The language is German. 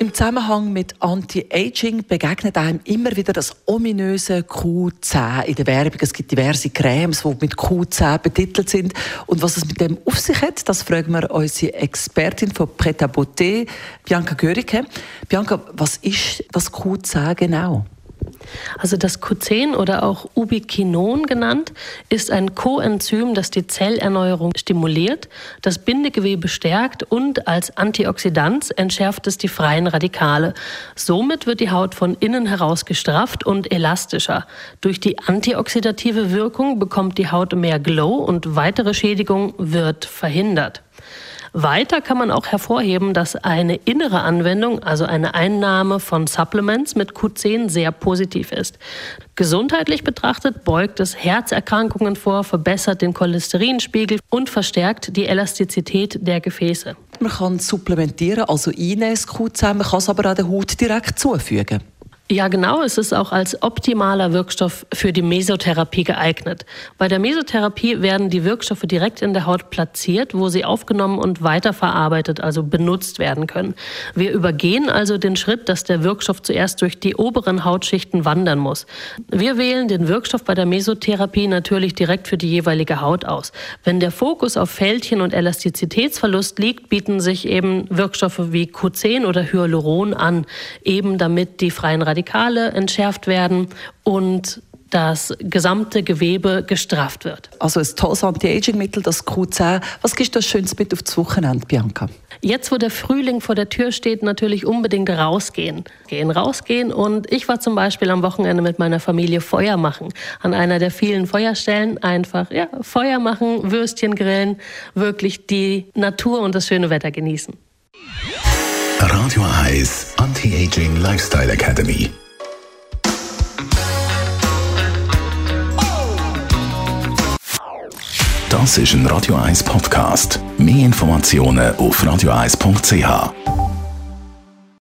im Zusammenhang mit Anti-Aging begegnet einem immer wieder das ominöse Q10 in der Werbung. Es gibt diverse Cremes, die mit Q10 betitelt sind. Und was es mit dem auf sich hat, das fragen wir unsere Expertin von Pret à Beauté, Bianca Görike. Bianca, was ist das Q10 genau? Also das Q10 oder auch Ubiquinon genannt, ist ein Coenzym, das die Zellerneuerung stimuliert, das Bindegewebe stärkt und als Antioxidant entschärft es die freien Radikale. Somit wird die Haut von innen heraus gestrafft und elastischer. Durch die antioxidative Wirkung bekommt die Haut mehr Glow und weitere Schädigung wird verhindert. Weiter kann man auch hervorheben, dass eine innere Anwendung, also eine Einnahme von Supplements mit Q10 sehr positiv ist. Gesundheitlich betrachtet beugt es Herzerkrankungen vor, verbessert den Cholesterinspiegel und verstärkt die Elastizität der Gefäße. Man kann supplementieren, also einnehmen, Q10, man kann es aber auch der Haut direkt zufügen. Ja, genau. Es ist auch als optimaler Wirkstoff für die Mesotherapie geeignet. Bei der Mesotherapie werden die Wirkstoffe direkt in der Haut platziert, wo sie aufgenommen und weiterverarbeitet, also benutzt werden können. Wir übergehen also den Schritt, dass der Wirkstoff zuerst durch die oberen Hautschichten wandern muss. Wir wählen den Wirkstoff bei der Mesotherapie natürlich direkt für die jeweilige Haut aus. Wenn der Fokus auf Fältchen und Elastizitätsverlust liegt, bieten sich eben Wirkstoffe wie Q10 oder Hyaluron an, eben damit die freien Radikale Radikale entschärft werden und das gesamte Gewebe gestrafft wird. Also ein tolles Anti-Aging-Mittel, das Q10. Was gibst du das Schönes mit aufs Wochenende, Bianca? Jetzt, wo der Frühling vor der Tür steht, natürlich unbedingt rausgehen. Gehen, rausgehen. Und ich war zum Beispiel am Wochenende mit meiner Familie Feuer machen. An einer der vielen Feuerstellen einfach, ja, Feuer machen, Würstchen grillen, wirklich die Natur und das schöne Wetter genießen. Radio Eyes Lifestyle Academy. Das ist ein Radio 1 Podcast. Mehr Informationen auf radio1.ch.